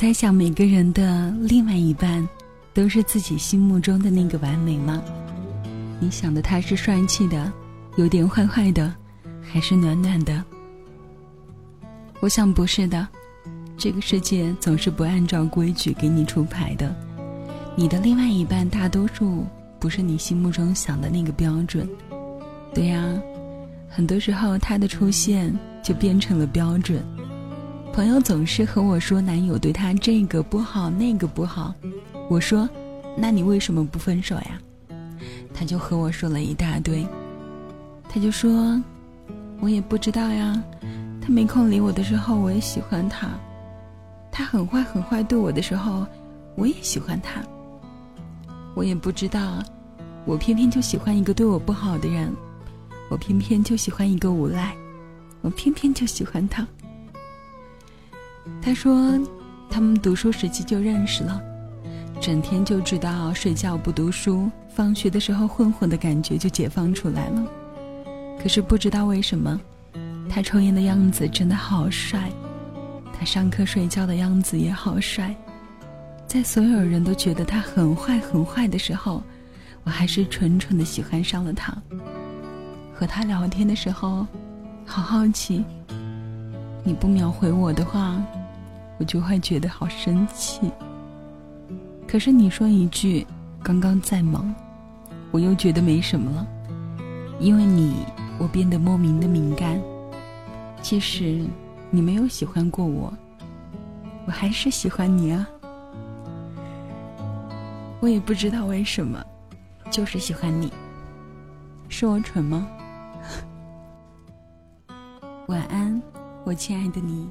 猜想每个人的另外一半，都是自己心目中的那个完美吗？你想的他是帅气的，有点坏坏的，还是暖暖的？我想不是的，这个世界总是不按照规矩给你出牌的。你的另外一半大多数不是你心目中想的那个标准。对呀，很多时候他的出现就变成了标准。朋友总是和我说，男友对她这个不好那个不好。我说：“那你为什么不分手呀？”他就和我说了一大堆。他就说：“我也不知道呀。他没空理我的时候，我也喜欢他。他很坏很坏对我的时候，我也喜欢他。我也不知道，我偏偏就喜欢一个对我不好的人，我偏偏就喜欢一个无赖，我偏偏就喜欢他。”他说，他们读书时期就认识了，整天就知道睡觉不读书，放学的时候混混的感觉就解放出来了。可是不知道为什么，他抽烟的样子真的好帅，他上课睡觉的样子也好帅。在所有人都觉得他很坏很坏的时候，我还是蠢蠢的喜欢上了他。和他聊天的时候，好好奇，你不秒回我的话。我就会觉得好生气。可是你说一句“刚刚在忙”，我又觉得没什么了。因为你，我变得莫名的敏感。其实你没有喜欢过我，我还是喜欢你啊。我也不知道为什么，就是喜欢你。是我蠢吗？晚安，我亲爱的你。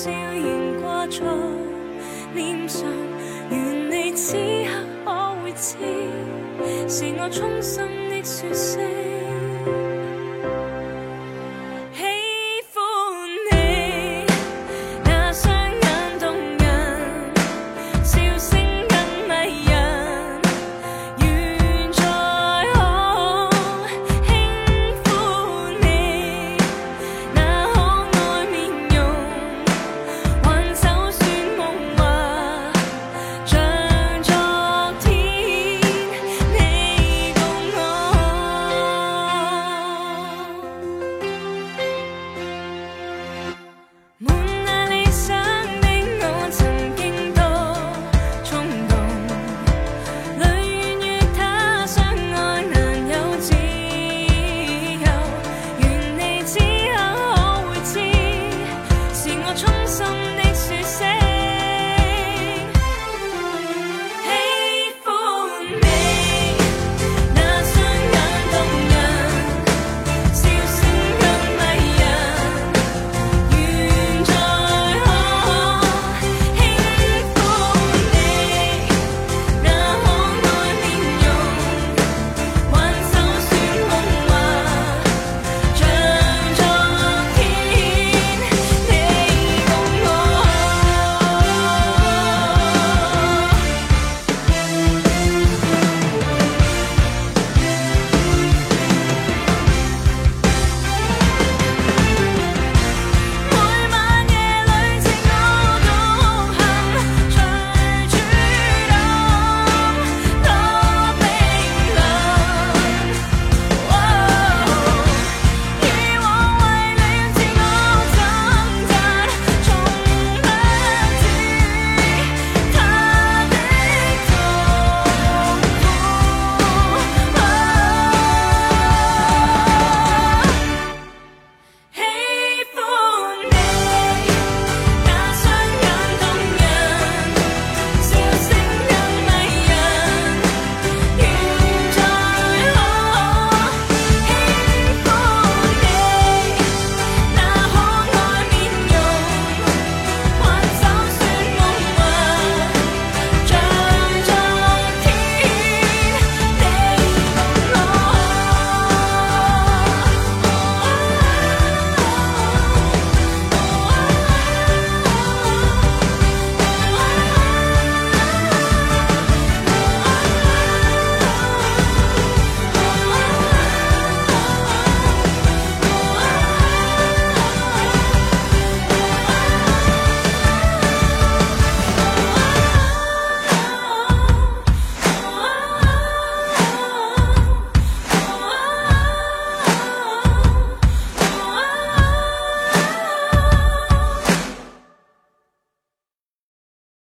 笑言挂在脸上，愿你此刻可会知，是我衷心的说声。